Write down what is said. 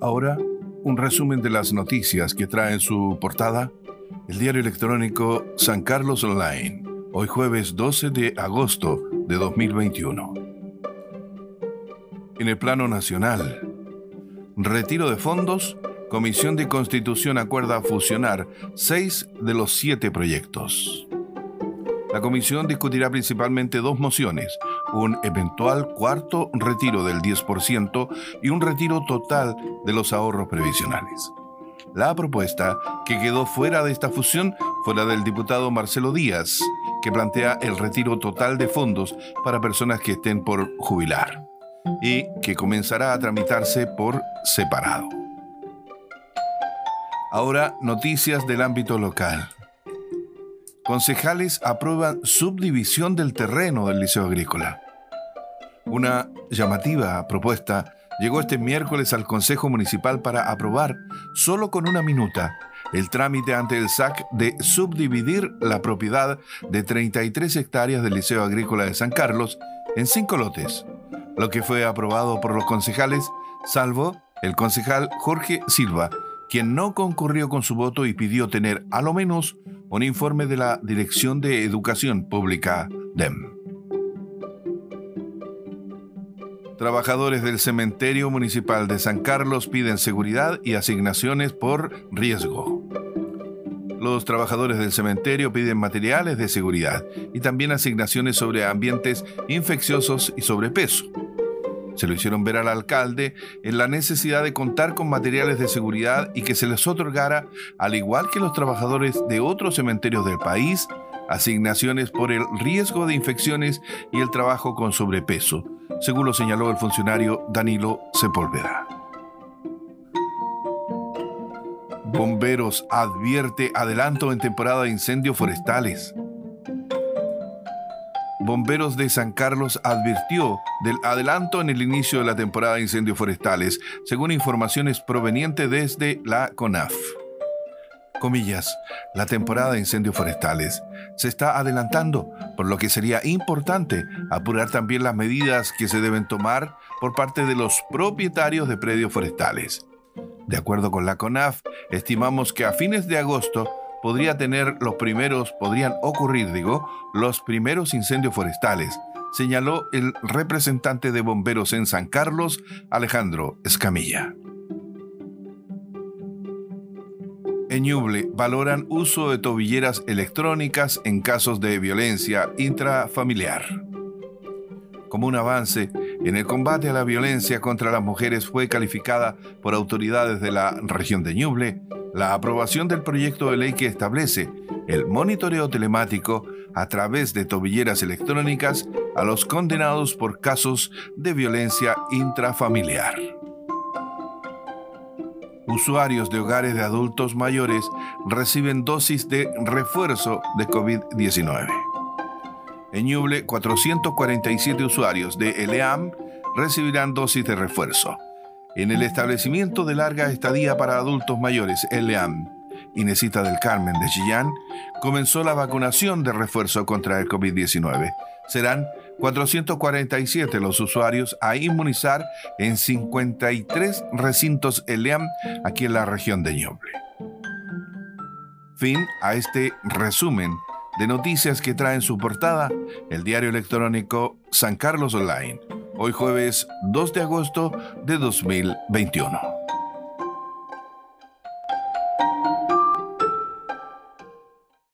Ahora, un resumen de las noticias que trae en su portada el diario electrónico San Carlos Online, hoy jueves 12 de agosto de 2021. En el plano nacional, retiro de fondos, Comisión de Constitución acuerda fusionar seis de los siete proyectos. La comisión discutirá principalmente dos mociones, un eventual cuarto retiro del 10% y un retiro total de los ahorros previsionales. La propuesta que quedó fuera de esta fusión fue la del diputado Marcelo Díaz, que plantea el retiro total de fondos para personas que estén por jubilar y que comenzará a tramitarse por separado. Ahora, noticias del ámbito local. Concejales aprueban subdivisión del terreno del Liceo Agrícola. Una llamativa propuesta llegó este miércoles al Consejo Municipal para aprobar, solo con una minuta, el trámite ante el SAC de subdividir la propiedad de 33 hectáreas del Liceo Agrícola de San Carlos en cinco lotes, lo que fue aprobado por los concejales, salvo el concejal Jorge Silva, quien no concurrió con su voto y pidió tener a lo menos un informe de la Dirección de Educación Pública, DEM. Trabajadores del Cementerio Municipal de San Carlos piden seguridad y asignaciones por riesgo. Los trabajadores del cementerio piden materiales de seguridad y también asignaciones sobre ambientes infecciosos y sobrepeso. Se lo hicieron ver al alcalde en la necesidad de contar con materiales de seguridad y que se les otorgara, al igual que los trabajadores de otros cementerios del país, asignaciones por el riesgo de infecciones y el trabajo con sobrepeso, según lo señaló el funcionario Danilo Sepúlveda. Bomberos advierte adelanto en temporada de incendios forestales. Bomberos de San Carlos advirtió del adelanto en el inicio de la temporada de incendios forestales, según informaciones provenientes desde la CONAF. Comillas, la temporada de incendios forestales se está adelantando, por lo que sería importante apurar también las medidas que se deben tomar por parte de los propietarios de predios forestales. De acuerdo con la CONAF, estimamos que a fines de agosto podría tener los primeros, podrían ocurrir, digo, los primeros incendios forestales, señaló el representante de bomberos en San Carlos, Alejandro Escamilla. En Ñuble valoran uso de tobilleras electrónicas en casos de violencia intrafamiliar. Como un avance en el combate a la violencia contra las mujeres fue calificada por autoridades de la región de Ñuble la aprobación del proyecto de ley que establece el monitoreo telemático a través de tobilleras electrónicas a los condenados por casos de violencia intrafamiliar. Usuarios de hogares de adultos mayores reciben dosis de refuerzo de COVID-19. En Ñuble, 447 usuarios de ELEAM recibirán dosis de refuerzo en el establecimiento de larga estadía para adultos mayores, LEAM, Inesita del Carmen de Chillán, comenzó la vacunación de refuerzo contra el COVID-19. Serán 447 los usuarios a inmunizar en 53 recintos ELEAM aquí en la región de Ñuble. Fin a este resumen de noticias que trae en su portada el diario electrónico San Carlos Online hoy jueves 2 de agosto de 2021.